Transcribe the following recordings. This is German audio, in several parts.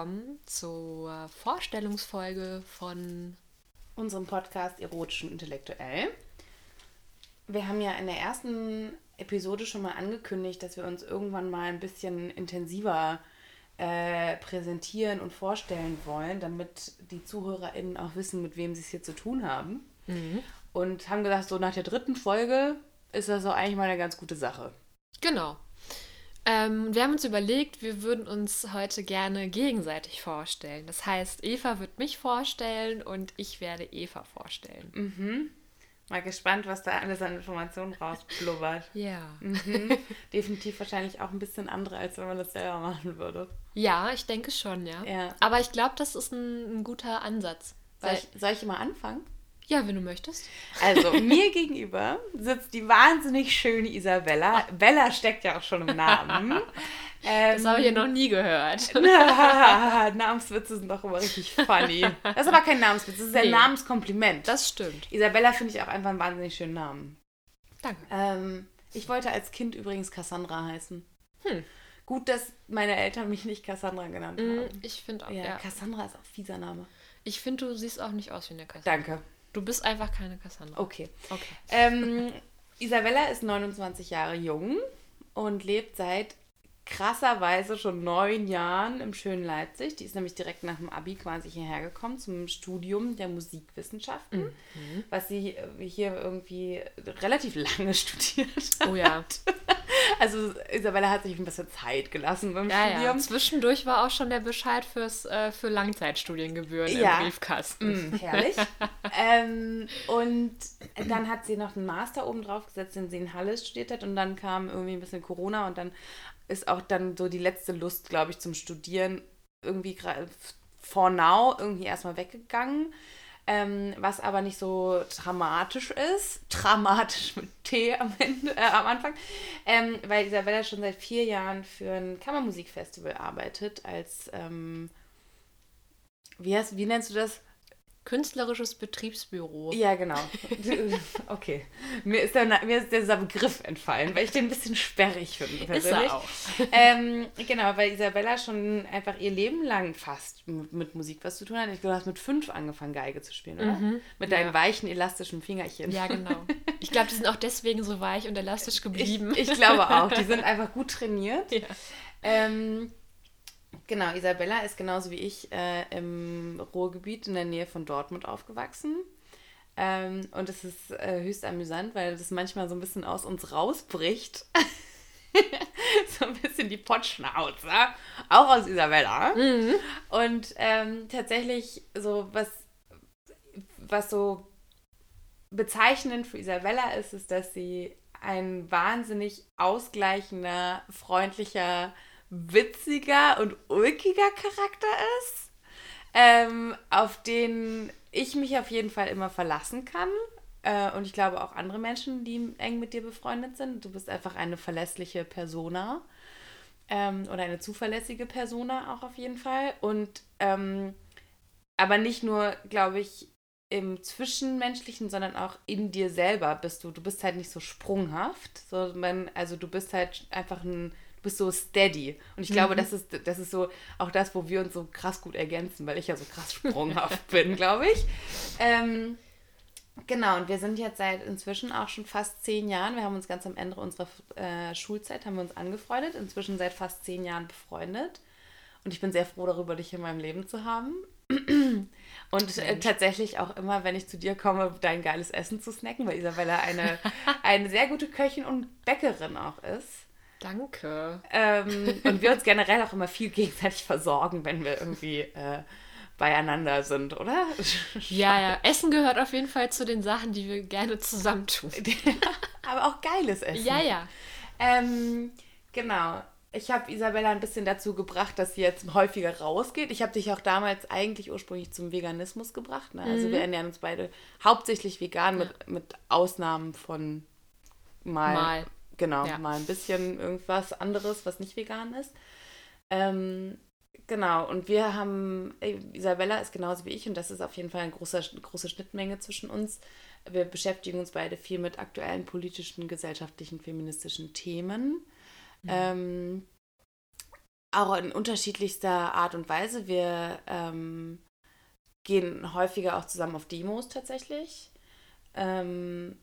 willkommen zur Vorstellungsfolge von unserem Podcast Erotisch und Intellektuell. Wir haben ja in der ersten Episode schon mal angekündigt, dass wir uns irgendwann mal ein bisschen intensiver äh, präsentieren und vorstellen wollen, damit die ZuhörerInnen auch wissen, mit wem sie es hier zu tun haben. Mhm. Und haben gesagt, so nach der dritten Folge ist das so eigentlich mal eine ganz gute Sache. Genau. Ähm, wir haben uns überlegt, wir würden uns heute gerne gegenseitig vorstellen. Das heißt, Eva wird mich vorstellen und ich werde Eva vorstellen. Mhm. Mal gespannt, was da alles an Informationen rausblubbert. Ja. Mhm. Definitiv wahrscheinlich auch ein bisschen andere, als wenn man das selber machen würde. Ja, ich denke schon, ja. ja. Aber ich glaube, das ist ein, ein guter Ansatz. Soll ich, soll ich mal anfangen? Ja, wenn du möchtest. Also, mir gegenüber sitzt die wahnsinnig schöne Isabella. Bella steckt ja auch schon im Namen. Ähm, das habe ich ja noch nie gehört. Namenswitze sind doch immer richtig funny. Das ist aber kein Namenswitz, das ist nee. ein Namenskompliment. Das stimmt. Isabella finde ich auch einfach einen wahnsinnig schönen Namen. Danke. Ähm, ich wollte als Kind übrigens Cassandra heißen. Hm. Gut, dass meine Eltern mich nicht Cassandra genannt mm, haben. Ich finde auch, ja, ja. Cassandra ist auch ein fieser Name. Ich finde, du siehst auch nicht aus wie eine Cassandra. Danke. Du bist einfach keine Cassandra. Okay. Okay. Ähm, Isabella ist 29 Jahre jung und lebt seit krasserweise schon neun Jahren im schönen Leipzig. Die ist nämlich direkt nach dem Abi quasi hierher gekommen zum Studium der Musikwissenschaften, mhm. was sie äh, hier irgendwie relativ lange studiert hat. Oh ja. Also Isabella hat sich ein bisschen Zeit gelassen beim ja, Studium. Ja. Zwischendurch war auch schon der Bescheid fürs, äh, für Langzeitstudiengebühren ja. im Briefkasten. Mm, herrlich. ähm, und dann hat sie noch einen Master oben drauf gesetzt, den sie in Halle studiert hat. Und dann kam irgendwie ein bisschen Corona und dann ist auch dann so die letzte Lust, glaube ich, zum Studieren irgendwie for now irgendwie erstmal weggegangen. Ähm, was aber nicht so dramatisch ist. Dramatisch mit T am, Ende, äh, am Anfang. Ähm, weil Isabella schon seit vier Jahren für ein Kammermusikfestival arbeitet als, ähm, wie, heißt, wie nennst du das? Künstlerisches Betriebsbüro. Ja, genau. Okay. Mir ist, der, mir ist dieser Begriff entfallen, weil ich den ein bisschen sperrig finde. Persönlich. Ist er auch. Ähm, genau, weil Isabella schon einfach ihr Leben lang fast mit Musik was zu tun hat. Ich glaube, du hast mit fünf angefangen, Geige zu spielen, oder? Mhm. Mit deinen ja. weichen, elastischen Fingerchen. Ja, genau. Ich glaube, die sind auch deswegen so weich und elastisch geblieben. Ich, ich glaube auch. Die sind einfach gut trainiert. Ja. Ähm, Genau, Isabella ist genauso wie ich äh, im Ruhrgebiet in der Nähe von Dortmund aufgewachsen. Ähm, und es ist äh, höchst amüsant, weil das manchmal so ein bisschen aus uns rausbricht. so ein bisschen die Potschnauze, auch aus Isabella. Mhm. Und ähm, tatsächlich so was, was so bezeichnend für Isabella ist, ist, dass sie ein wahnsinnig ausgleichender, freundlicher, witziger und ulkiger Charakter ist, ähm, auf den ich mich auf jeden Fall immer verlassen kann. Äh, und ich glaube auch andere Menschen, die eng mit dir befreundet sind. Du bist einfach eine verlässliche Persona. Ähm, oder eine zuverlässige Persona auch auf jeden Fall. Und ähm, aber nicht nur, glaube ich, im Zwischenmenschlichen, sondern auch in dir selber bist du. Du bist halt nicht so sprunghaft. So, man, also du bist halt einfach ein du bist so steady. Und ich glaube, mhm. das, ist, das ist so auch das, wo wir uns so krass gut ergänzen, weil ich ja so krass sprunghaft bin, glaube ich. Ähm, genau, und wir sind jetzt seit inzwischen auch schon fast zehn Jahren, wir haben uns ganz am Ende unserer äh, Schulzeit, haben wir uns angefreundet, inzwischen seit fast zehn Jahren befreundet. Und ich bin sehr froh darüber, dich in meinem Leben zu haben. Und äh, tatsächlich auch immer, wenn ich zu dir komme, dein geiles Essen zu snacken, weil Isabella eine, eine sehr gute Köchin und Bäckerin auch ist. Danke. Ähm, und wir uns generell auch immer viel gegenseitig versorgen, wenn wir irgendwie äh, beieinander sind, oder? Ja, ja. Essen gehört auf jeden Fall zu den Sachen, die wir gerne zusammentun. Aber auch geiles Essen. Ja, ja. Ähm, genau. Ich habe Isabella ein bisschen dazu gebracht, dass sie jetzt häufiger rausgeht. Ich habe dich auch damals eigentlich ursprünglich zum Veganismus gebracht. Ne? Also mhm. wir ernähren uns beide hauptsächlich vegan mit, mit Ausnahmen von mal, mal Genau, ja. mal ein bisschen irgendwas anderes, was nicht vegan ist. Ähm, genau, und wir haben, Isabella ist genauso wie ich und das ist auf jeden Fall eine große, große Schnittmenge zwischen uns. Wir beschäftigen uns beide viel mit aktuellen politischen, gesellschaftlichen, feministischen Themen. Mhm. Ähm, auch in unterschiedlichster Art und Weise. Wir ähm, gehen häufiger auch zusammen auf Demos tatsächlich. Ähm,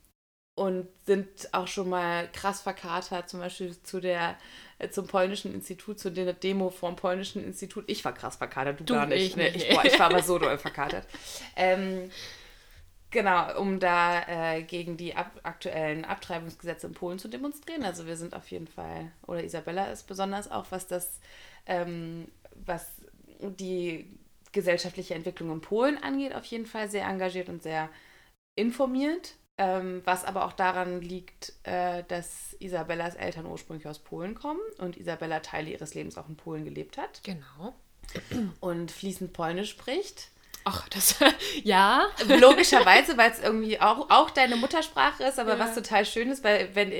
und sind auch schon mal krass verkatert, zum Beispiel zu der, äh, zum polnischen Institut, zu der Demo vom polnischen Institut. Ich war krass verkatert, du, du gar nicht. Ich, nee, ich, boah, ich war aber so doll verkatert. Ähm, genau, um da äh, gegen die ab aktuellen Abtreibungsgesetze in Polen zu demonstrieren. Also wir sind auf jeden Fall, oder Isabella ist besonders auch, was das, ähm, was die gesellschaftliche Entwicklung in Polen angeht, auf jeden Fall sehr engagiert und sehr informiert. Ähm, was aber auch daran liegt, äh, dass Isabellas Eltern ursprünglich aus Polen kommen und Isabella Teile ihres Lebens auch in Polen gelebt hat. Genau. Und fließend Polnisch spricht. Ach, das, ja. Logischerweise, weil es irgendwie auch, auch deine Muttersprache ist, aber ja. was total schön ist, weil wenn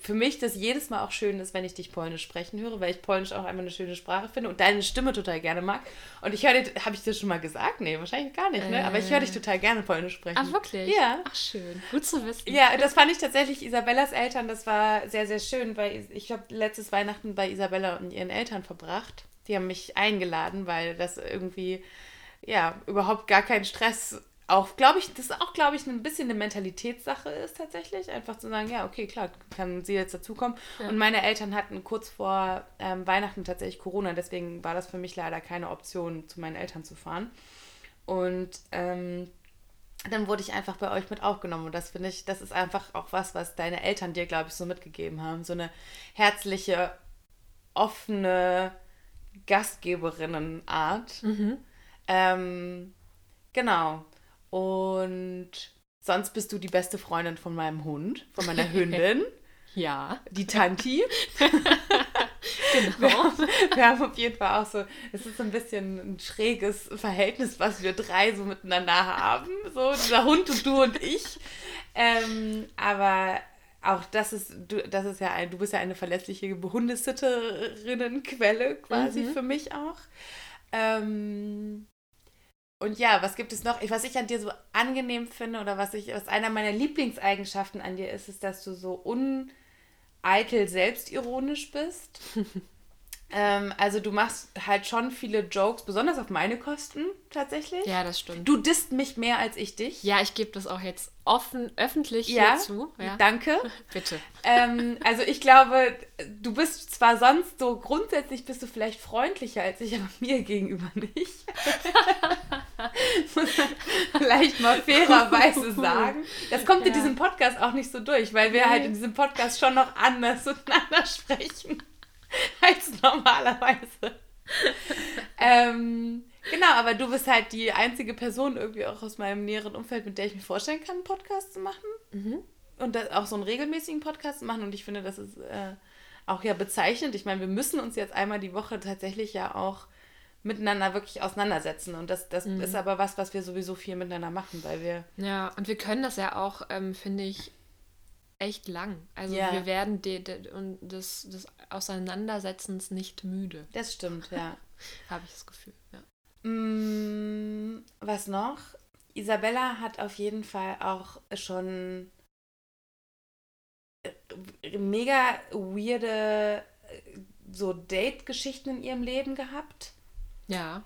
für mich das jedes Mal auch schön ist, wenn ich dich Polnisch sprechen höre, weil ich Polnisch auch einfach eine schöne Sprache finde und deine Stimme total gerne mag. Und ich höre habe ich das schon mal gesagt? Nee, wahrscheinlich gar nicht, ne? Aber ich höre dich äh. total gerne Polnisch sprechen. Ach, wirklich? Ja. Ach, schön. Gut zu wissen. Ja, das fand ich tatsächlich Isabellas Eltern, das war sehr, sehr schön, weil ich habe letztes Weihnachten bei Isabella und ihren Eltern verbracht. Die haben mich eingeladen, weil das irgendwie, ja, überhaupt gar kein Stress auch, glaube ich, das ist auch, glaube ich, ein bisschen eine Mentalitätssache ist tatsächlich. Einfach zu sagen, ja, okay, klar, kann sie jetzt dazukommen. Ja. Und meine Eltern hatten kurz vor ähm, Weihnachten tatsächlich Corona, deswegen war das für mich leider keine Option, zu meinen Eltern zu fahren. Und ähm, dann wurde ich einfach bei euch mit aufgenommen. Und das finde ich, das ist einfach auch was, was deine Eltern dir, glaube ich, so mitgegeben haben. So eine herzliche, offene Gastgeberinnenart. Mhm. Ähm, genau. Und sonst bist du die beste Freundin von meinem Hund, von meiner Hündin. ja. Die Tanti. genau. Wir haben, wir haben, auf jeden Fall auch so, es ist so ein bisschen ein schräges Verhältnis, was wir drei so miteinander haben. So, dieser Hund und du und ich. Ähm, aber auch das ist, du, das ist ja ein, du bist ja eine verlässliche Hundesitterinnenquelle quasi mhm. für mich auch. Ähm, und ja, was gibt es noch? Was ich an dir so angenehm finde oder was ich, was einer meiner Lieblingseigenschaften an dir ist, ist, dass du so uneitel selbstironisch bist. Ähm, also du machst halt schon viele Jokes, besonders auf meine Kosten tatsächlich. Ja, das stimmt. Du disst mich mehr als ich dich. Ja, ich gebe das auch jetzt offen, öffentlich ja, hier zu. Ja, danke. Bitte. Ähm, also ich glaube, du bist zwar sonst so, grundsätzlich bist du vielleicht freundlicher als ich, aber mir gegenüber nicht. Muss man vielleicht mal fairerweise sagen. Das kommt ja. in diesem Podcast auch nicht so durch, weil wir nee. halt in diesem Podcast schon noch anders miteinander sprechen. als normalerweise. ähm, genau, aber du bist halt die einzige Person irgendwie auch aus meinem näheren Umfeld, mit der ich mir vorstellen kann, einen Podcast zu machen. Mhm. Und das, auch so einen regelmäßigen Podcast zu machen. Und ich finde, das ist äh, auch ja bezeichnend. Ich meine, wir müssen uns jetzt einmal die Woche tatsächlich ja auch miteinander wirklich auseinandersetzen. Und das, das mhm. ist aber was, was wir sowieso viel miteinander machen, weil wir. Ja, und wir können das ja auch, ähm, finde ich, echt lang. Also ja. wir werden de, de, und des, des Auseinandersetzens nicht müde. Das stimmt, ja. Habe ich das Gefühl, ja. Mm, was noch? Isabella hat auf jeden Fall auch schon äh, mega weirde äh, so Date-Geschichten in ihrem Leben gehabt. Ja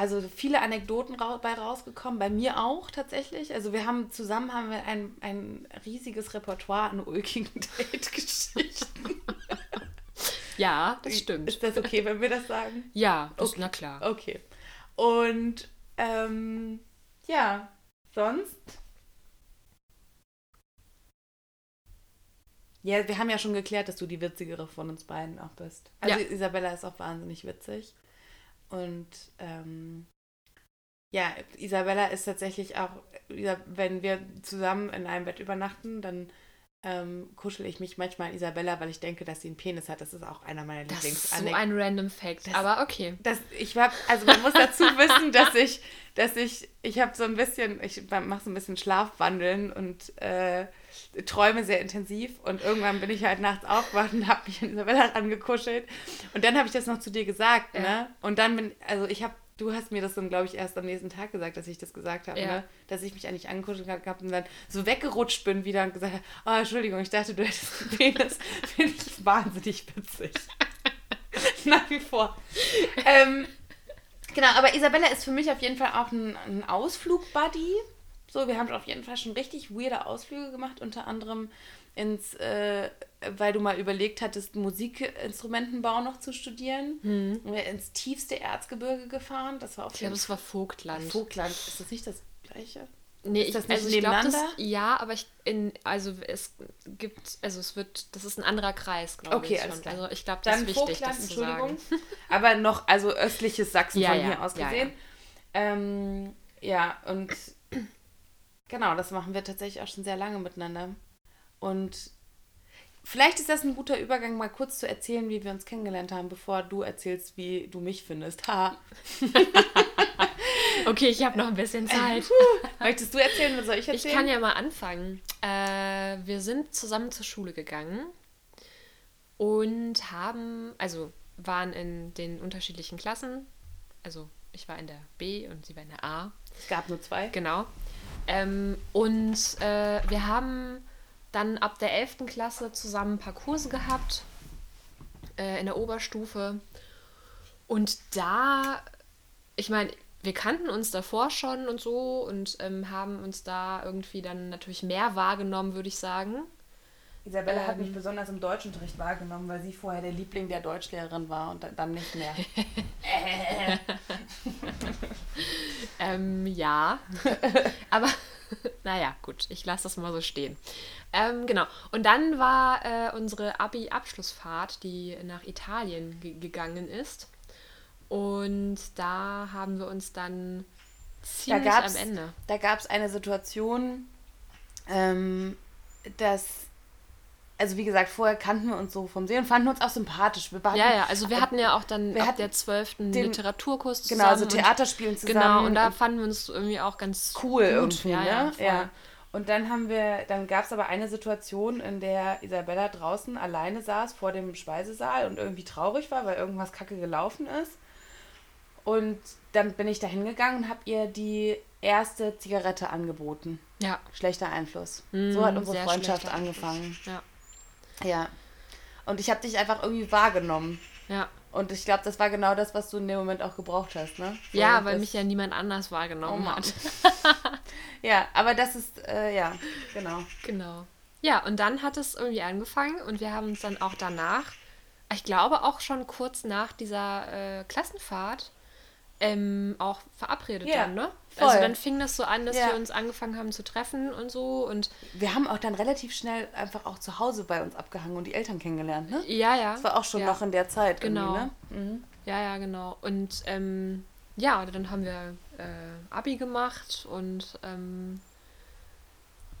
also viele Anekdoten bei rausgekommen, bei mir auch tatsächlich. Also wir haben zusammen haben wir ein, ein riesiges Repertoire an ulkigen Date-Geschichten. ja, das stimmt. Ist das okay, wenn wir das sagen? Ja, das, okay. na klar. Okay. Und ähm, ja, sonst. Ja, wir haben ja schon geklärt, dass du die witzigere von uns beiden auch bist. Also ja. Isabella ist auch wahnsinnig witzig. Und ähm, ja, Isabella ist tatsächlich auch, wenn wir zusammen in einem Bett übernachten, dann ähm, kuschel ich mich manchmal an Isabella, weil ich denke, dass sie einen Penis hat. Das ist auch einer meiner Lieblings. Das ist so ein random Fact, das, aber okay. Das, ich hab, also man muss dazu wissen, dass ich, dass ich, ich habe so ein bisschen, ich mache so ein bisschen Schlafwandeln und äh, träume sehr intensiv und irgendwann bin ich halt nachts aufgewacht und habe mich an Isabella angekuschelt und dann habe ich das noch zu dir gesagt, ja. ne? Und dann bin, also ich habe Du hast mir das dann, glaube ich, erst am nächsten Tag gesagt, dass ich das gesagt habe, ja. ne? Dass ich mich eigentlich angekuschelt habe und dann so weggerutscht bin wieder und gesagt habe, oh, Entschuldigung, ich dachte, du hättest einen Penis. Finde ich wahnsinnig witzig. Nach wie vor. ähm, genau, aber Isabella ist für mich auf jeden Fall auch ein, ein Ausflug-Buddy. So, wir haben auf jeden Fall schon richtig weirde Ausflüge gemacht, unter anderem ins, äh, weil du mal überlegt hattest, Musikinstrumentenbau noch zu studieren. Hm. Wir ins tiefste Erzgebirge gefahren. Das war auf ich glaube, es war Vogtland. Vogtland, ist das nicht das gleiche? Nee, ist das nicht also ich nebeneinander? Glaub, das, ja, aber ich in also es gibt also es wird das ist ein anderer Kreis, glaube okay, ich. Klar. Also ich glaube, das Dann ist wichtig, Vogtland, das Entschuldigung. aber noch also östliches Sachsen ja, von ja, hier aus gesehen. Ja, ähm, ja, und genau, das machen wir tatsächlich auch schon sehr lange miteinander. Und vielleicht ist das ein guter Übergang, mal kurz zu erzählen, wie wir uns kennengelernt haben, bevor du erzählst, wie du mich findest. Ha. okay, ich habe noch ein bisschen Zeit. Möchtest du erzählen oder soll ich erzählen? Ich kann ja mal anfangen. Äh, wir sind zusammen zur Schule gegangen und haben, also waren in den unterschiedlichen Klassen. Also ich war in der B und sie war in der A. Es gab nur zwei. Genau. Ähm, und äh, wir haben dann ab der 11. Klasse zusammen ein paar Kurse gehabt äh, in der Oberstufe. Und da, ich meine, wir kannten uns davor schon und so und ähm, haben uns da irgendwie dann natürlich mehr wahrgenommen, würde ich sagen. Isabella ähm, hat mich ähm. besonders im Deutschunterricht wahrgenommen, weil sie vorher der Liebling der Deutschlehrerin war und dann nicht mehr. ähm, ja, aber naja, gut, ich lasse das mal so stehen. Ähm, genau. Und dann war äh, unsere Abi-Abschlussfahrt, die nach Italien gegangen ist. Und da haben wir uns dann ziemlich da am Ende. Da gab es eine Situation, ähm, dass also wie gesagt, vorher kannten wir uns so vom Sehen und fanden uns auch sympathisch. Wir hatten, ja, ja, also wir hatten ja auch dann wir ab der 12. Den, Literaturkurs zusammen. Genau, also Theaterspielen zusammen. Genau, und da fanden wir uns irgendwie auch ganz cool gut. irgendwie, ja, ne? Ja, ja. Und dann haben wir, dann gab es aber eine Situation, in der Isabella draußen alleine saß vor dem Speisesaal und irgendwie traurig war, weil irgendwas kacke gelaufen ist. Und dann bin ich da hingegangen und habe ihr die erste Zigarette angeboten. Ja. Schlechter Einfluss. Mm, so hat unsere Freundschaft angefangen. Ja. Ja. Und ich habe dich einfach irgendwie wahrgenommen. Ja. Und ich glaube, das war genau das, was du in dem Moment auch gebraucht hast, ne? So ja, weil mich ja niemand anders wahrgenommen oh hat. ja, aber das ist, äh, ja, genau. Genau. Ja, und dann hat es irgendwie angefangen und wir haben uns dann auch danach, ich glaube auch schon kurz nach dieser äh, Klassenfahrt, ähm, auch verabredet ja, dann, ne? Also voll. Also dann fing das so an, dass ja. wir uns angefangen haben zu treffen und so und wir haben auch dann relativ schnell einfach auch zu Hause bei uns abgehangen und die Eltern kennengelernt, ne? Ja, ja. Das war auch schon ja. noch in der Zeit, genau. Ne? Mhm. Ja, ja, genau. Und ähm, ja, dann haben wir äh, Abi gemacht und ähm,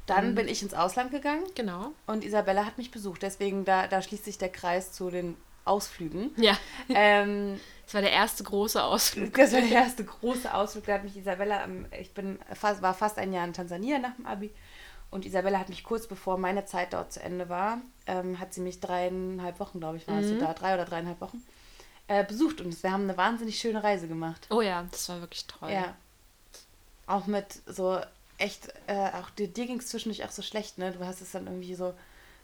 dann bin ich ins Ausland gegangen. Genau. Und Isabella hat mich besucht. Deswegen, da, da schließt sich der Kreis zu den Ausflügen. Ja. Ähm, das war der erste große Ausflug. Das war der erste große Ausflug. Da hat mich Isabella, ich bin fast, war fast ein Jahr in Tansania nach dem Abi. Und Isabella hat mich kurz bevor meine Zeit dort zu Ende war, ähm, hat sie mich dreieinhalb Wochen, glaube ich, war mhm. da, drei oder dreieinhalb Wochen, äh, besucht. Und wir haben eine wahnsinnig schöne Reise gemacht. Oh ja, das war wirklich toll. Ja. Auch mit so echt, äh, auch dir, dir ging es zwischendurch auch so schlecht, ne? Du hast es dann irgendwie so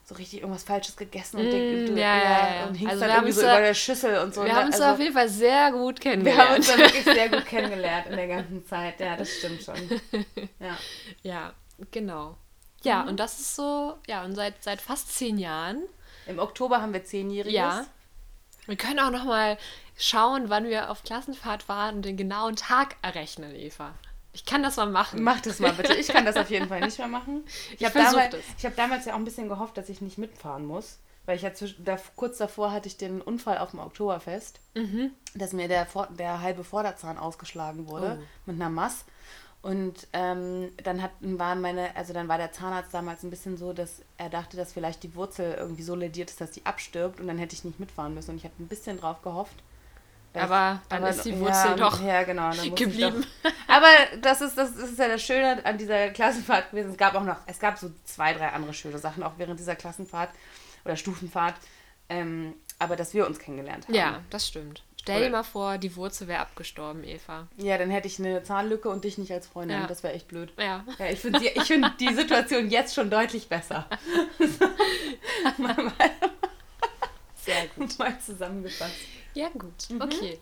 so richtig irgendwas Falsches gegessen und, mm, du, ja, ja, ja. und hingst also dann irgendwie so über der Schüssel und so. Wir ne? haben uns also, auf jeden Fall sehr gut kennengelernt. Wir haben uns dann wirklich sehr gut kennengelernt in der ganzen Zeit. Ja, das stimmt schon. Ja, ja genau. Ja, mhm. und das ist so, ja, und seit, seit fast zehn Jahren. Im Oktober haben wir zehnjähriges. Ja. Wir können auch noch mal schauen, wann wir auf Klassenfahrt waren und den genauen Tag errechnen, Eva. Ich kann das mal machen. Mach das mal bitte. Ich kann das auf jeden Fall nicht mehr machen. Ich, ich habe damals, hab damals ja auch ein bisschen gehofft, dass ich nicht mitfahren muss. Weil ich ja zwischen, da, kurz davor hatte ich den Unfall auf dem Oktoberfest, mhm. dass mir der, der halbe Vorderzahn ausgeschlagen wurde oh. mit einer Mass. Und ähm, dann hat, waren meine, also dann war der Zahnarzt damals ein bisschen so, dass er dachte, dass vielleicht die Wurzel irgendwie so lediert ist, dass die abstirbt und dann hätte ich nicht mitfahren müssen. Und ich habe ein bisschen drauf gehofft. Aber dann aber, ist die Wurzel ja, doch ja, genau, geblieben. Doch. Aber das ist, das ist ja das Schöne an dieser Klassenfahrt gewesen. Es gab auch noch, es gab so zwei, drei andere schöne Sachen auch während dieser Klassenfahrt oder Stufenfahrt. Ähm, aber dass wir uns kennengelernt haben. Ja, das stimmt. Stell dir mal vor, die Wurzel wäre abgestorben, Eva. Ja, dann hätte ich eine Zahnlücke und dich nicht als Freundin. Ja. Das wäre echt blöd. Ja. ja ich finde die, find die Situation jetzt schon deutlich besser. Sehr gut. Mal zusammengefasst. Ja, gut. Mhm. Okay.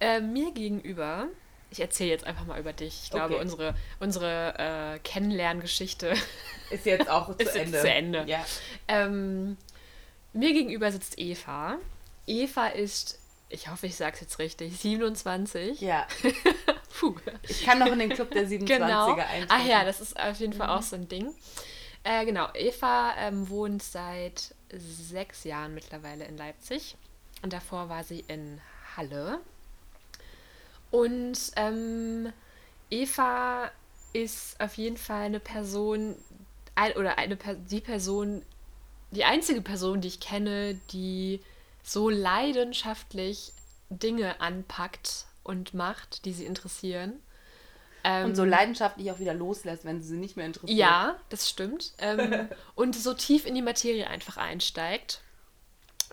Äh, mir gegenüber, ich erzähle jetzt einfach mal über dich. Ich glaube, okay. unsere, unsere äh, Kennenlerngeschichte ist jetzt auch zu ist Ende. Jetzt zu Ende. Ja. Ähm, mir gegenüber sitzt Eva. Eva ist, ich hoffe, ich sage es jetzt richtig, 27. Ja. Puh. Ich kann noch in den Club der 27er genau. eintreten. Ach ja, das ist auf jeden Fall mhm. auch so ein Ding. Äh, genau, Eva ähm, wohnt seit sechs Jahren mittlerweile in Leipzig. Und davor war sie in Halle. Und ähm, Eva ist auf jeden Fall eine Person, ein, oder eine, die Person, die einzige Person, die ich kenne, die so leidenschaftlich Dinge anpackt und macht, die sie interessieren. Ähm, und so leidenschaftlich auch wieder loslässt, wenn sie nicht mehr interessiert. Ja, das stimmt. Ähm, und so tief in die Materie einfach einsteigt.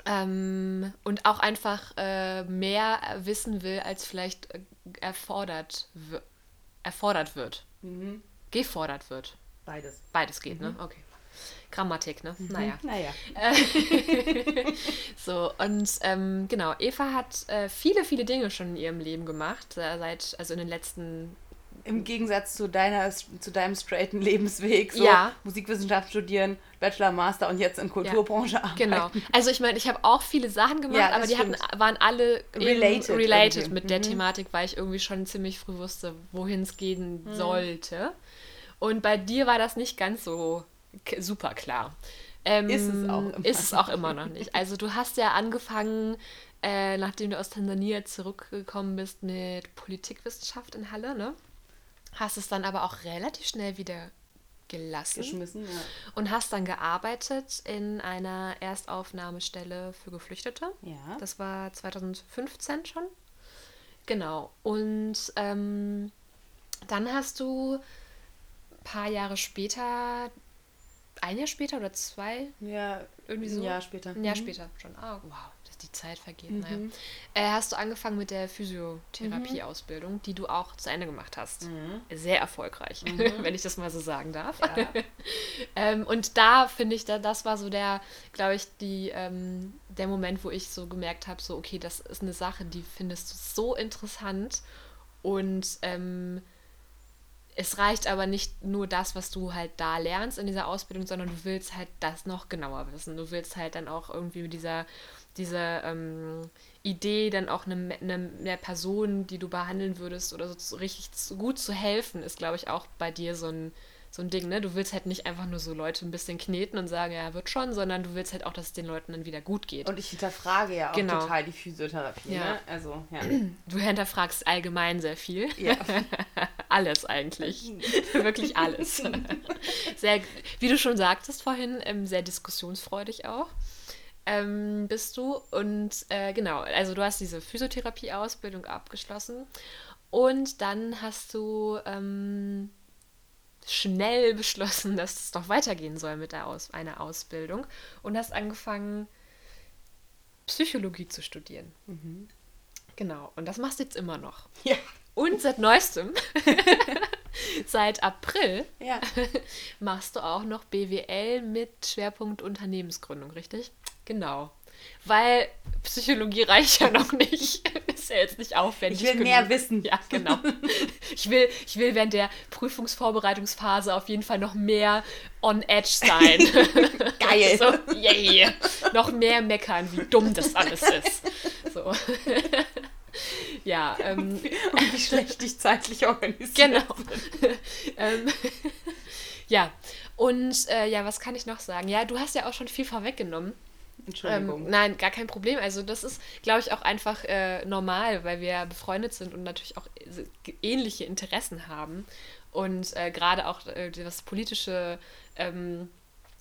Ähm, und auch einfach äh, mehr wissen will, als vielleicht äh, erfordert, erfordert wird. Mhm. Gefordert wird. Beides. Beides geht, ne? mhm. ne? Okay. Grammatik, ne? Mhm. Naja. Naja. so, und ähm, genau, Eva hat äh, viele, viele Dinge schon in ihrem Leben gemacht, äh, seit, also in den letzten im Gegensatz zu, deiner, zu deinem straighten Lebensweg, so ja. Musikwissenschaft studieren, Bachelor, Master und jetzt in Kulturbranche ja. arbeiten. Genau. Also ich meine, ich habe auch viele Sachen gemacht, ja, aber die hatten, waren alle related, related mit der mhm. Thematik, weil ich irgendwie schon ziemlich früh wusste, wohin es gehen mhm. sollte. Und bei dir war das nicht ganz so super klar. Ähm, ist es auch immer. Ist es auch immer noch nicht. Also du hast ja angefangen, äh, nachdem du aus Tansania zurückgekommen bist, mit Politikwissenschaft in Halle, ne? Hast es dann aber auch relativ schnell wieder gelassen. Geschmissen, ja. Und hast dann gearbeitet in einer Erstaufnahmestelle für Geflüchtete. Ja. Das war 2015 schon. Genau. Und ähm, dann hast du ein paar Jahre später, ein Jahr später oder zwei? Ja, irgendwie so. Ein Jahr später. Ein Jahr mhm. später schon. Ah, wow die Zeit vergeht. Mhm. Naja. Äh, hast du angefangen mit der Physiotherapie-Ausbildung, mhm. die du auch zu Ende gemacht hast. Mhm. Sehr erfolgreich, mhm. wenn ich das mal so sagen darf. Ja. ähm, und da finde ich, da, das war so der, glaube ich, die, ähm, der Moment, wo ich so gemerkt habe, so, okay, das ist eine Sache, die findest du so interessant und ähm, es reicht aber nicht nur das, was du halt da lernst in dieser Ausbildung, sondern du willst halt das noch genauer wissen. Du willst halt dann auch irgendwie mit dieser diese ähm, Idee, dann auch einer eine, eine Person, die du behandeln würdest oder so richtig gut zu helfen, ist, glaube ich, auch bei dir so ein, so ein Ding. Ne? Du willst halt nicht einfach nur so Leute ein bisschen kneten und sagen, ja, wird schon, sondern du willst halt auch, dass es den Leuten dann wieder gut geht. Und ich hinterfrage ja auch genau. total die Physiotherapie. Ja. Ne? Also, ja. Du hinterfragst allgemein sehr viel. Ja. alles eigentlich. Wirklich alles. sehr, wie du schon sagtest vorhin, ähm, sehr diskussionsfreudig auch ähm, bist du. Und äh, genau, also du hast diese Physiotherapie-Ausbildung abgeschlossen. Und dann hast du ähm, schnell beschlossen, dass es doch weitergehen soll mit der Aus einer Ausbildung. Und hast angefangen, Psychologie zu studieren. Mhm. Genau, und das machst du jetzt immer noch. Ja. Und seit neuestem, seit April, ja. machst du auch noch BWL mit Schwerpunkt Unternehmensgründung, richtig? Genau. Weil Psychologie reicht ja noch nicht. Ist ja jetzt nicht aufwendig. Ich will genug. mehr wissen. Ja, genau. Ich will, ich will während der Prüfungsvorbereitungsphase auf jeden Fall noch mehr on edge sein. Geil. So, yay. Noch mehr meckern, wie dumm das alles ist. So. Ja, ähm, und wie schlecht ich zeitlich organisiert Genau. ähm, ja, und äh, ja, was kann ich noch sagen? Ja, du hast ja auch schon viel vorweggenommen. Entschuldigung. Ähm, nein, gar kein Problem. Also das ist, glaube ich, auch einfach äh, normal, weil wir befreundet sind und natürlich auch ähnliche Interessen haben. Und äh, gerade auch äh, was politische ähm,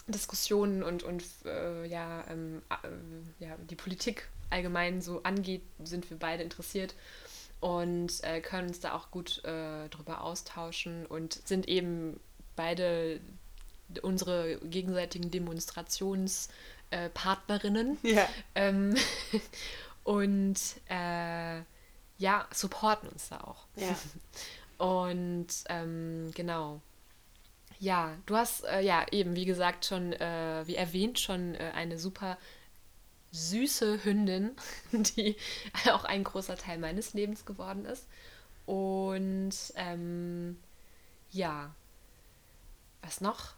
Diskussionen und, und äh, ja, ähm, äh, ja, die Politik allgemein so angeht, sind wir beide interessiert und äh, können uns da auch gut drüber austauschen und sind eben beide unsere gegenseitigen Demonstrations- äh. Ja. Ähm, und äh, ja, supporten uns da auch. Ja. Und ähm, genau. Ja, du hast äh, ja eben, wie gesagt, schon, äh, wie erwähnt, schon äh, eine super süße Hündin, die auch ein großer Teil meines Lebens geworden ist. Und ähm, ja, was noch?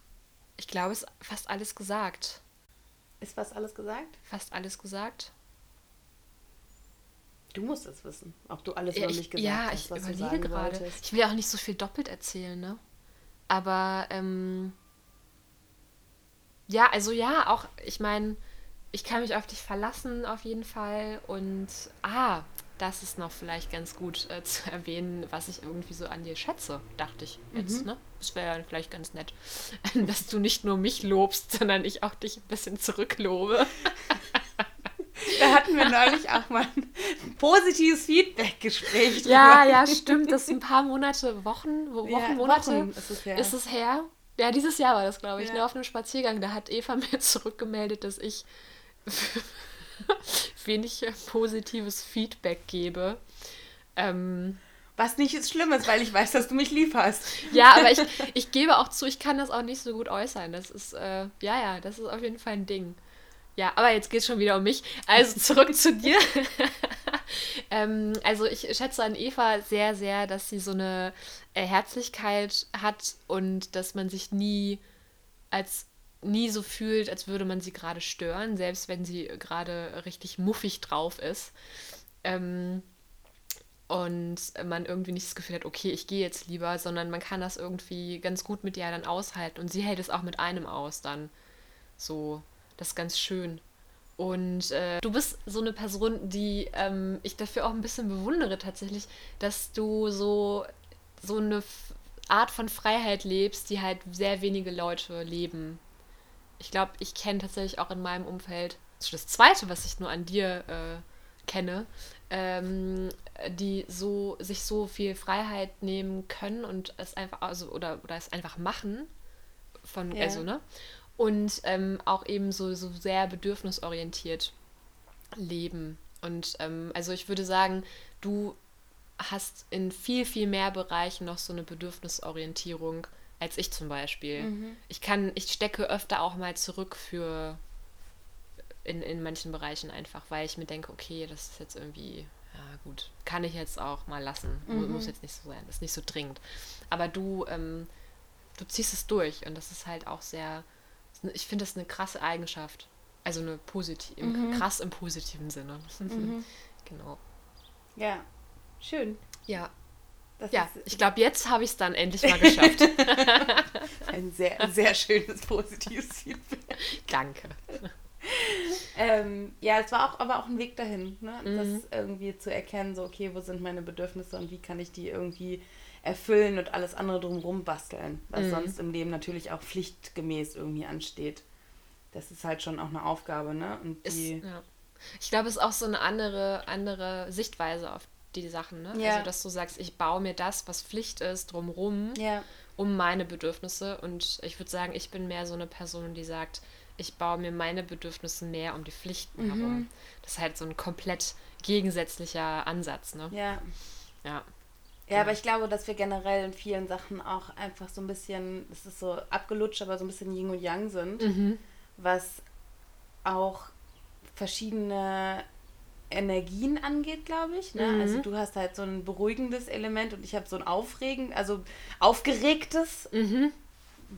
Ich glaube, es ist fast alles gesagt. Ist fast alles gesagt? Fast alles gesagt. Du musst es wissen, ob du alles über ich, mich gesagt ja, hast, ich überlege gerade. Ich will ja auch nicht so viel doppelt erzählen, ne? Aber ähm, ja, also ja, auch, ich meine, ich kann mich auf dich verlassen auf jeden Fall. Und ah, das ist noch vielleicht ganz gut äh, zu erwähnen, was ich irgendwie so an dir schätze, dachte ich jetzt. Mhm. Ne? Das wäre ja vielleicht ganz nett, dass du nicht nur mich lobst, sondern ich auch dich ein bisschen zurücklobe. Da hatten wir neulich auch mal ein positives Feedback-Gespräch. Ja, ja, stimmt. Das ist ein paar Monate, Wochen, Wochen, ja, Monate Wochen ist es her. Ist es her? Ja, dieses Jahr war das, glaube ich, ja. ne, auf einem Spaziergang. Da hat Eva mir zurückgemeldet, dass ich wenig positives Feedback gebe. Ähm, was nicht ist Schlimmes, weil ich weiß, dass du mich lieb hast. Ja, aber ich, ich gebe auch zu, ich kann das auch nicht so gut äußern. Das ist, äh, ja, ja, das ist auf jeden Fall ein Ding. Ja, aber jetzt geht es schon wieder um mich. Also zurück zu dir. ähm, also ich schätze an Eva sehr, sehr, dass sie so eine äh, Herzlichkeit hat und dass man sich nie als nie so fühlt, als würde man sie gerade stören, selbst wenn sie gerade richtig muffig drauf ist. Ähm, und man irgendwie nicht das Gefühl hat, okay, ich gehe jetzt lieber, sondern man kann das irgendwie ganz gut mit ihr dann aushalten. Und sie hält es auch mit einem aus dann. So, das ist ganz schön. Und äh, du bist so eine Person, die ähm, ich dafür auch ein bisschen bewundere tatsächlich, dass du so, so eine Art von Freiheit lebst, die halt sehr wenige Leute leben. Ich glaube, ich kenne tatsächlich auch in meinem Umfeld, das ist das Zweite, was ich nur an dir äh, kenne, ähm, die so sich so viel Freiheit nehmen können und es einfach, also oder, oder es einfach machen von, ja. also, ne? und ähm, auch eben so, so sehr bedürfnisorientiert leben. Und ähm, also ich würde sagen, du hast in viel, viel mehr Bereichen noch so eine Bedürfnisorientierung als ich zum Beispiel. Mhm. Ich kann, ich stecke öfter auch mal zurück für in, in manchen Bereichen einfach, weil ich mir denke, okay, das ist jetzt irgendwie, ja gut, kann ich jetzt auch mal lassen. Mhm. Muss jetzt nicht so sein, das ist nicht so dringend. Aber du, ähm, du ziehst es durch und das ist halt auch sehr, ich finde das eine krasse Eigenschaft. Also eine positive, mhm. krass im positiven Sinne. Mhm. genau. Ja, schön. Ja. Das ja, ich glaube, jetzt habe ich es dann endlich mal geschafft. Ein sehr, sehr schönes, positives Feedback. Danke. Ähm, ja, es war auch, aber auch ein Weg dahin, ne? Mhm. das irgendwie zu erkennen, so, okay, wo sind meine Bedürfnisse und wie kann ich die irgendwie erfüllen und alles andere drumherum basteln, was mhm. sonst im Leben natürlich auch pflichtgemäß irgendwie ansteht. Das ist halt schon auch eine Aufgabe, ne? Und die ist, ja. Ich glaube, es ist auch so eine andere, andere Sichtweise auf die Sachen, ne? Ja. Also, dass du sagst, ich baue mir das, was Pflicht ist, drumherum, ja. um meine Bedürfnisse. Und ich würde sagen, ich bin mehr so eine Person, die sagt, ich baue mir meine Bedürfnisse näher um die Pflichten mhm. herum. Das ist halt so ein komplett gegensätzlicher Ansatz, ne? Ja. Ja. Ja, aber ich glaube, dass wir generell in vielen Sachen auch einfach so ein bisschen, es ist so abgelutscht, aber so ein bisschen Yin und Yang sind, mhm. was auch verschiedene Energien angeht, glaube ich. Ne? Mhm. Also du hast halt so ein beruhigendes Element und ich habe so ein aufregend, also aufgeregtes mhm.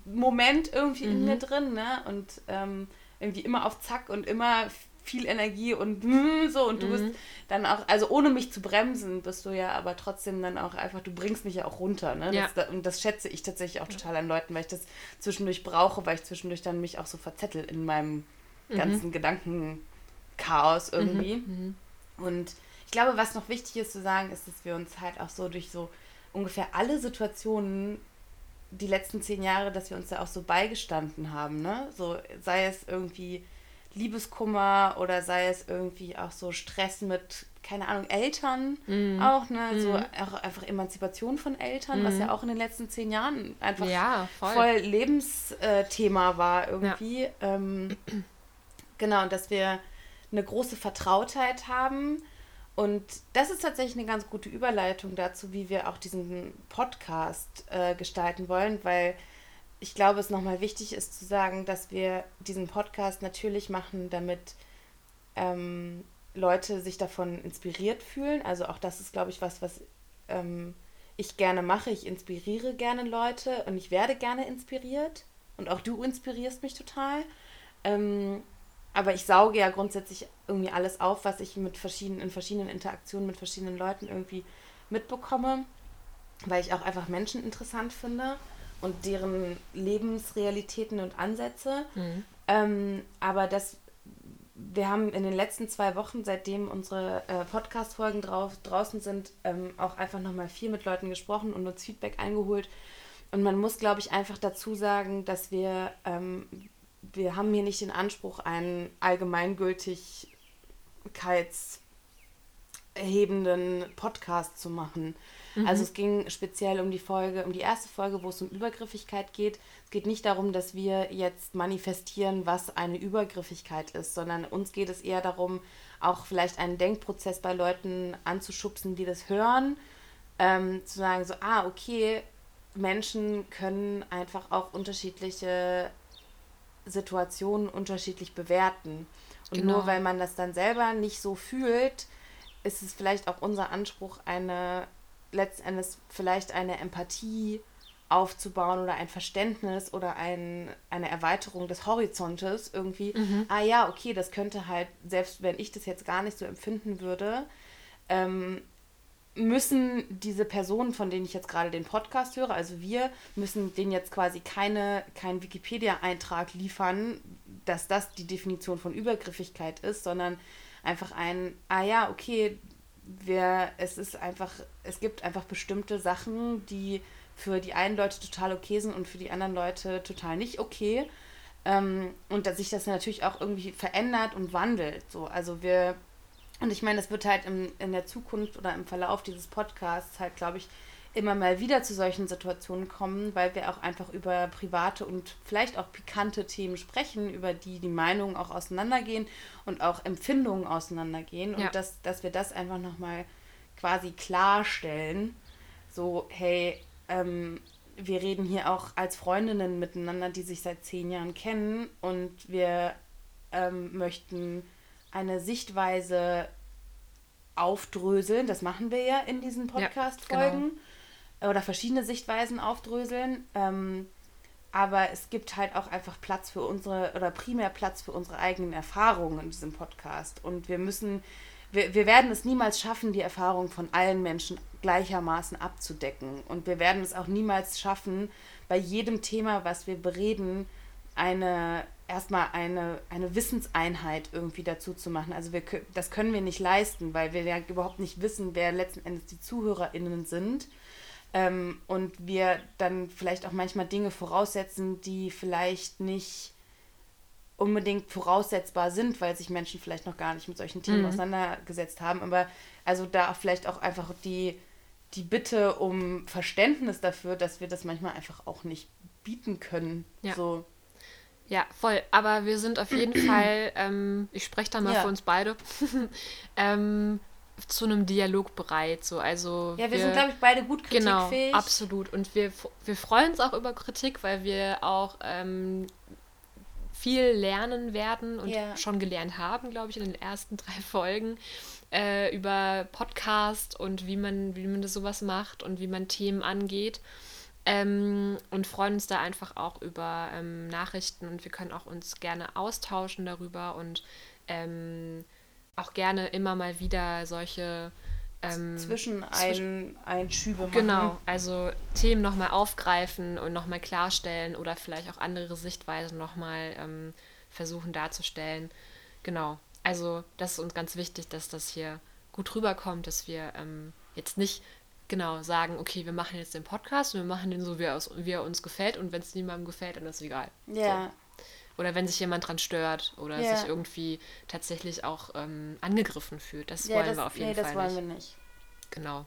Moment irgendwie in mir mhm. drin, ne? Und ähm, irgendwie immer auf Zack und immer viel Energie und so und du mhm. bist dann auch, also ohne mich zu bremsen, bist du ja aber trotzdem dann auch einfach, du bringst mich ja auch runter, ne? Ja. Das, und das schätze ich tatsächlich auch total an Leuten, weil ich das zwischendurch brauche, weil ich zwischendurch dann mich auch so verzettel in meinem mhm. ganzen Gedankenchaos irgendwie. Mhm. Mhm. Und ich glaube, was noch wichtig ist zu sagen, ist, dass wir uns halt auch so durch so ungefähr alle Situationen die letzten zehn Jahre, dass wir uns da auch so beigestanden haben, ne? So sei es irgendwie Liebeskummer oder sei es irgendwie auch so Stress mit, keine Ahnung, Eltern mm. auch, ne? Mm. So auch einfach Emanzipation von Eltern, mm. was ja mhm. auch in den letzten zehn Jahren einfach ja, voll. voll Lebensthema war irgendwie. Ja. Ähm, genau, und dass wir eine große Vertrautheit haben. Und das ist tatsächlich eine ganz gute Überleitung dazu, wie wir auch diesen Podcast äh, gestalten wollen, weil ich glaube, es nochmal wichtig ist zu sagen, dass wir diesen Podcast natürlich machen, damit ähm, Leute sich davon inspiriert fühlen. Also auch das ist, glaube ich, was, was ähm, ich gerne mache. Ich inspiriere gerne Leute und ich werde gerne inspiriert. Und auch du inspirierst mich total. Ähm, aber ich sauge ja grundsätzlich irgendwie alles auf, was ich mit verschiedenen, in verschiedenen Interaktionen mit verschiedenen Leuten irgendwie mitbekomme, weil ich auch einfach Menschen interessant finde und deren Lebensrealitäten und Ansätze. Mhm. Ähm, aber das, wir haben in den letzten zwei Wochen, seitdem unsere äh, Podcast-Folgen draußen sind, ähm, auch einfach nochmal viel mit Leuten gesprochen und uns Feedback eingeholt. Und man muss, glaube ich, einfach dazu sagen, dass wir ähm, wir haben hier nicht den Anspruch, einen allgemeingültigkeitserhebenden Podcast zu machen. Mhm. Also es ging speziell um die Folge, um die erste Folge, wo es um Übergriffigkeit geht. Es geht nicht darum, dass wir jetzt manifestieren, was eine Übergriffigkeit ist, sondern uns geht es eher darum, auch vielleicht einen Denkprozess bei Leuten anzuschubsen, die das hören, ähm, zu sagen so, ah, okay, Menschen können einfach auch unterschiedliche Situationen unterschiedlich bewerten. Und genau. nur weil man das dann selber nicht so fühlt, ist es vielleicht auch unser Anspruch, eine letztendlich vielleicht eine Empathie aufzubauen oder ein Verständnis oder ein, eine Erweiterung des Horizontes irgendwie. Mhm. Ah ja, okay, das könnte halt, selbst wenn ich das jetzt gar nicht so empfinden würde, ähm, müssen diese Personen, von denen ich jetzt gerade den Podcast höre, also wir, müssen denen jetzt quasi keine, keinen Wikipedia-Eintrag liefern, dass das die Definition von Übergriffigkeit ist, sondern einfach ein, ah ja, okay, wir, es ist einfach, es gibt einfach bestimmte Sachen, die für die einen Leute total okay sind und für die anderen Leute total nicht okay. Ähm, und dass sich das natürlich auch irgendwie verändert und wandelt. So. Also wir und ich meine, das wird halt im, in der Zukunft oder im Verlauf dieses Podcasts halt, glaube ich, immer mal wieder zu solchen Situationen kommen, weil wir auch einfach über private und vielleicht auch pikante Themen sprechen, über die die Meinungen auch auseinandergehen und auch Empfindungen auseinandergehen. Ja. Und dass, dass wir das einfach nochmal quasi klarstellen. So, hey, ähm, wir reden hier auch als Freundinnen miteinander, die sich seit zehn Jahren kennen und wir ähm, möchten eine Sichtweise aufdröseln. Das machen wir ja in diesen Podcast-Folgen. Ja, genau. Oder verschiedene Sichtweisen aufdröseln. Ähm, aber es gibt halt auch einfach Platz für unsere, oder primär Platz für unsere eigenen Erfahrungen in diesem Podcast. Und wir müssen, wir, wir werden es niemals schaffen, die Erfahrung von allen Menschen gleichermaßen abzudecken. Und wir werden es auch niemals schaffen, bei jedem Thema, was wir bereden, eine erstmal eine, eine Wissenseinheit irgendwie dazu zu machen. Also wir, das können wir nicht leisten, weil wir ja überhaupt nicht wissen, wer letzten Endes die ZuhörerInnen sind. Ähm, und wir dann vielleicht auch manchmal Dinge voraussetzen, die vielleicht nicht unbedingt voraussetzbar sind, weil sich Menschen vielleicht noch gar nicht mit solchen Themen mhm. auseinandergesetzt haben. Aber also da vielleicht auch einfach die, die Bitte um Verständnis dafür, dass wir das manchmal einfach auch nicht bieten können. Ja. So. Ja, voll. Aber wir sind auf jeden Fall, ähm, ich spreche da mal ja. für uns beide, ähm, zu einem Dialog bereit. So. Also ja, wir, wir sind, glaube ich, beide gut genau, kritikfähig. Genau, absolut. Und wir, wir freuen uns auch über Kritik, weil wir auch ähm, viel lernen werden und ja. schon gelernt haben, glaube ich, in den ersten drei Folgen äh, über Podcast und wie man, wie man das sowas macht und wie man Themen angeht. Ähm, und freuen uns da einfach auch über ähm, Nachrichten und wir können auch uns gerne austauschen darüber und ähm, auch gerne immer mal wieder solche ähm, Zwischeneinschübe machen. Genau, also Themen nochmal aufgreifen und nochmal klarstellen oder vielleicht auch andere Sichtweisen nochmal ähm, versuchen darzustellen. Genau, also das ist uns ganz wichtig, dass das hier gut rüberkommt, dass wir ähm, jetzt nicht genau sagen, okay, wir machen jetzt den Podcast und wir machen den so, wie er, aus, wie er uns gefällt und wenn es niemandem gefällt, dann ist es egal. Ja. So. Oder wenn sich jemand dran stört oder ja. sich irgendwie tatsächlich auch ähm, angegriffen fühlt. Das ja, wollen das, wir auf jeden nee, Fall. Das wollen wir nicht. Genau.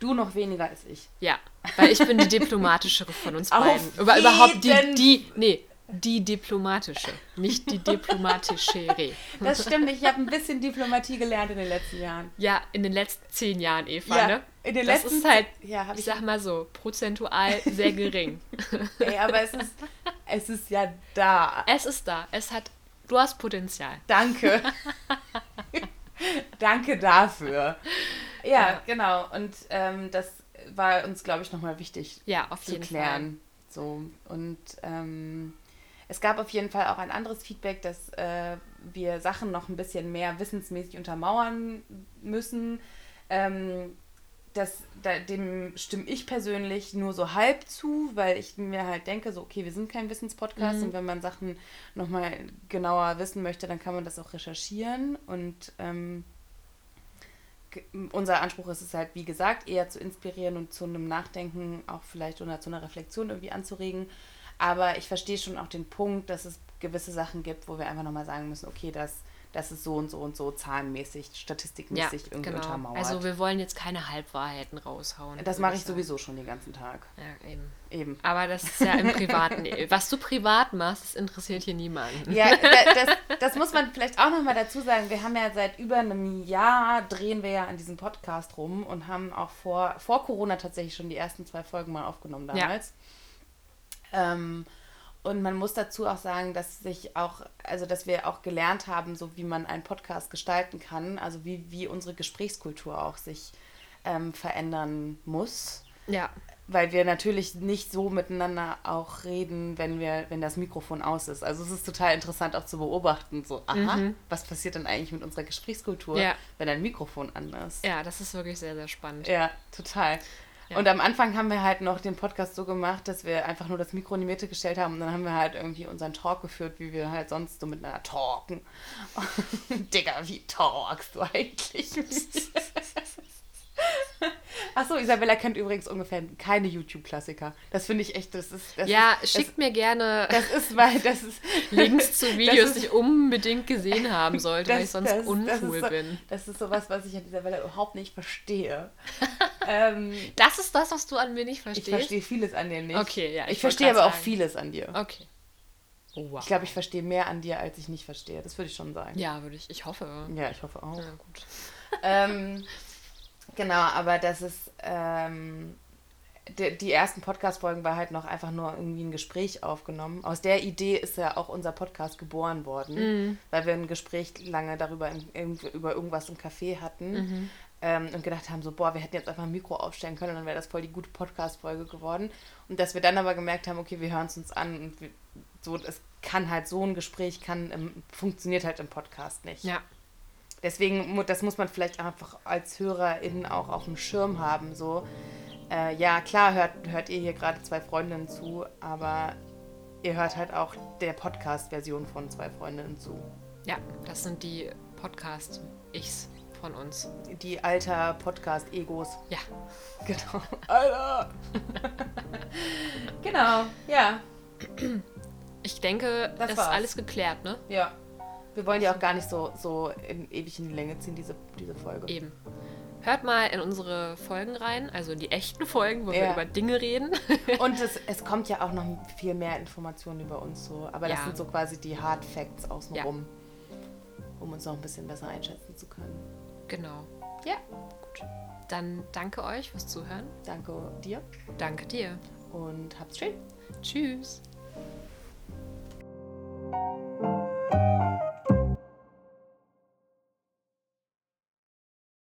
Du noch weniger als ich. Ja, weil ich bin die diplomatischere von uns beiden. Über, überhaupt die, die, nee, die diplomatische, nicht die diplomatischere. Das stimmt, ich habe ein bisschen Diplomatie gelernt in den letzten Jahren. Ja, in den letzten zehn Jahren, Eva, ja, ne? In den das letzten, ist halt, ja, ich, ich sag mal so, prozentual sehr gering. Ey, aber es ist, es ist ja da. Es ist da. Es hat, du hast Potenzial. Danke. Danke dafür. Ja, ja. genau. Und ähm, das war uns, glaube ich, nochmal wichtig ja, auf zu jeden klären. Fall. So. Und ähm, es gab auf jeden Fall auch ein anderes Feedback, dass äh, wir Sachen noch ein bisschen mehr wissensmäßig untermauern müssen. Ähm, das, da, dem stimme ich persönlich nur so halb zu, weil ich mir halt denke, so, okay, wir sind kein Wissenspodcast mhm. und wenn man Sachen nochmal genauer wissen möchte, dann kann man das auch recherchieren und ähm, unser Anspruch ist es halt, wie gesagt, eher zu inspirieren und zu einem Nachdenken auch vielleicht oder zu einer Reflexion irgendwie anzuregen. Aber ich verstehe schon auch den Punkt, dass es gewisse Sachen gibt, wo wir einfach nochmal sagen müssen, okay, das das ist so und so und so zahlenmäßig, statistikmäßig ja, irgendwie genau. untermauert. Also wir wollen jetzt keine Halbwahrheiten raushauen. Das mache ich sagen. sowieso schon den ganzen Tag. Ja, eben. Eben. Aber das ist ja im Privaten. Was du privat machst, das interessiert hier niemanden. Ja, das, das muss man vielleicht auch nochmal dazu sagen. Wir haben ja seit über einem Jahr drehen wir ja an diesem Podcast rum und haben auch vor, vor Corona tatsächlich schon die ersten zwei Folgen mal aufgenommen damals. Ja. Ähm, und man muss dazu auch sagen, dass sich auch, also dass wir auch gelernt haben, so wie man einen Podcast gestalten kann, also wie, wie unsere Gesprächskultur auch sich ähm, verändern muss. Ja. Weil wir natürlich nicht so miteinander auch reden, wenn wir, wenn das Mikrofon aus ist. Also es ist total interessant auch zu beobachten, so, aha, mhm. was passiert denn eigentlich mit unserer Gesprächskultur, ja. wenn ein Mikrofon an ist. Ja, das ist wirklich sehr, sehr spannend. Ja, total. Und am Anfang haben wir halt noch den Podcast so gemacht, dass wir einfach nur das Mikro in die Mitte gestellt haben und dann haben wir halt irgendwie unseren Talk geführt, wie wir halt sonst so miteinander talken. Digga, wie talkst du eigentlich? Achso, Isabella kennt übrigens ungefähr keine YouTube-Klassiker. Das finde ich echt, das ist. Das ja, ist, schickt das, mir gerne das ist, weil, das ist, Links zu Videos, die ich unbedingt gesehen haben sollte, weil ich sonst uncool so, bin. Das ist sowas, was ich an Isabella überhaupt nicht verstehe. Ähm, das ist das, was du an mir nicht verstehst? Ich verstehe vieles an dir nicht. Okay, ja. Ich, ich verstehe aber sagen. auch vieles an dir. Okay. Wow. Ich glaube, ich verstehe mehr an dir, als ich nicht verstehe. Das würde ich schon sagen. Ja, würde ich. Ich hoffe. Ja, ich hoffe auch. Ja, gut. ähm, Genau, aber das ist, ähm, die, die ersten Podcast-Folgen war halt noch einfach nur irgendwie ein Gespräch aufgenommen. Aus der Idee ist ja auch unser Podcast geboren worden, mhm. weil wir ein Gespräch lange darüber in, über irgendwas im Café hatten. Mhm. Ähm, und gedacht haben, so, boah, wir hätten jetzt einfach ein Mikro aufstellen können und dann wäre das voll die gute Podcast-Folge geworden. Und dass wir dann aber gemerkt haben, okay, wir hören es uns an und wir, so, es kann halt so ein Gespräch, kann, im, funktioniert halt im Podcast nicht. Ja. Deswegen, das muss man vielleicht einfach als HörerInnen auch auf dem Schirm haben. So, äh, ja, klar hört, hört ihr hier gerade zwei Freundinnen zu, aber ihr hört halt auch der Podcast-Version von zwei Freundinnen zu. Ja, das sind die Podcast-Ichs von uns. Die alter Podcast-Egos. Ja. Genau. Alter! genau, ja. Ich denke, das, das ist alles geklärt, ne? Ja. Wir wollen ja auch gar nicht so, so in, ewig in die Länge ziehen, diese, diese Folge. Eben. Hört mal in unsere Folgen rein, also in die echten Folgen, wo ja. wir über Dinge reden. Und es, es kommt ja auch noch viel mehr Informationen über uns so. Aber das sind so quasi die Hard Facts außenrum, ja. um uns noch ein bisschen besser einschätzen zu können. Genau. Ja. Gut. Dann danke euch fürs Zuhören. Danke dir. Danke dir. Und habt's schön. Tschüss.